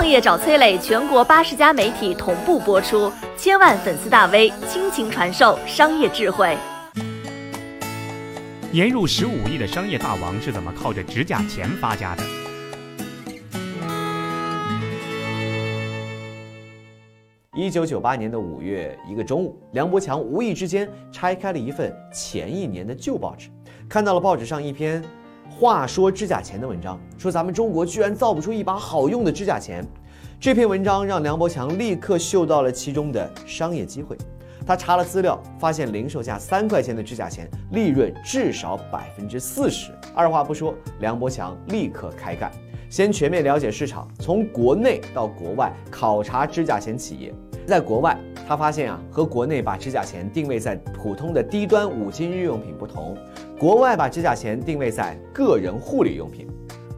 创业找崔磊，全国八十家媒体同步播出，千万粉丝大 V 倾情传授商业智慧。年入十五亿的商业大王是怎么靠着指甲钳发家的？一九九八年的五月一个中午，梁伯强无意之间拆开了一份前一年的旧报纸，看到了报纸上一篇“话说指甲钳”的文章，说咱们中国居然造不出一把好用的指甲钳。这篇文章让梁博强立刻嗅到了其中的商业机会。他查了资料，发现零售价三块钱的指甲钳利润至少百分之四十。二话不说，梁博强立刻开干，先全面了解市场，从国内到国外考察指甲钳企业。在国外，他发现啊，和国内把指甲钳定位在普通的低端五金日用品不同，国外把指甲钳定位在个人护理用品。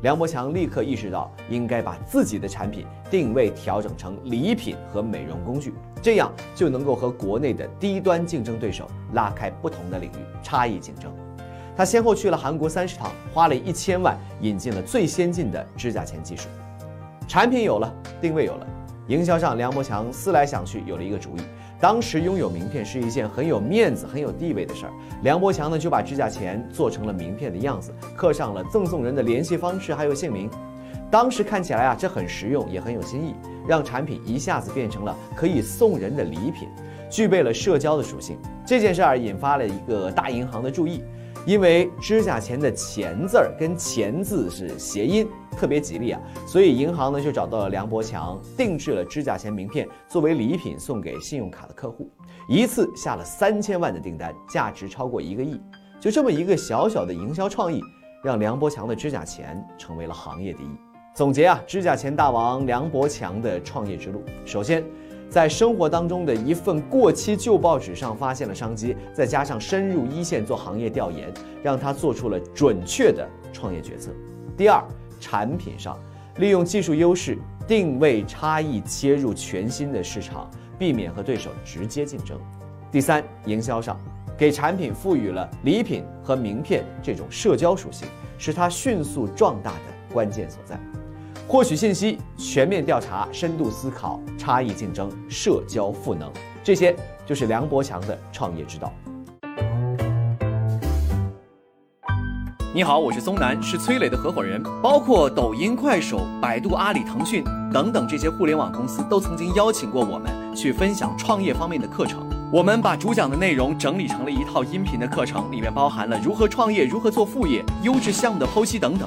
梁博强立刻意识到，应该把自己的产品定位调整成礼品和美容工具，这样就能够和国内的低端竞争对手拉开不同的领域差异竞争。他先后去了韩国三十趟，花了一千万引进了最先进的指甲钳技术，产品有了，定位有了，营销上梁伯强思来想去有了一个主意。当时拥有名片是一件很有面子、很有地位的事儿。梁伯强呢就把指甲钳做成了名片的样子，刻上了赠送人的联系方式还有姓名。当时看起来啊，这很实用，也很有新意，让产品一下子变成了可以送人的礼品，具备了社交的属性。这件事儿引发了一个大银行的注意。因为指甲钳的“钳”字儿跟“钱”字是谐音，特别吉利啊，所以银行呢就找到了梁博强，定制了指甲钳名片作为礼品送给信用卡的客户，一次下了三千万的订单，价值超过一个亿。就这么一个小小的营销创意，让梁博强的指甲钳成为了行业第一。总结啊，指甲钳大王梁博强的创业之路，首先。在生活当中的一份过期旧报纸上发现了商机，再加上深入一线做行业调研，让他做出了准确的创业决策。第二，产品上利用技术优势、定位差异切入全新的市场，避免和对手直接竞争。第三，营销上给产品赋予了礼品和名片这种社交属性，是他迅速壮大的关键所在。获取信息、全面调查、深度思考、差异竞争、社交赋能，这些就是梁博强的创业之道。你好，我是松南，是崔磊的合伙人。包括抖音、快手、百度、阿里、腾讯等等这些互联网公司，都曾经邀请过我们去分享创业方面的课程。我们把主讲的内容整理成了一套音频的课程，里面包含了如何创业、如何做副业、优质项目的剖析等等。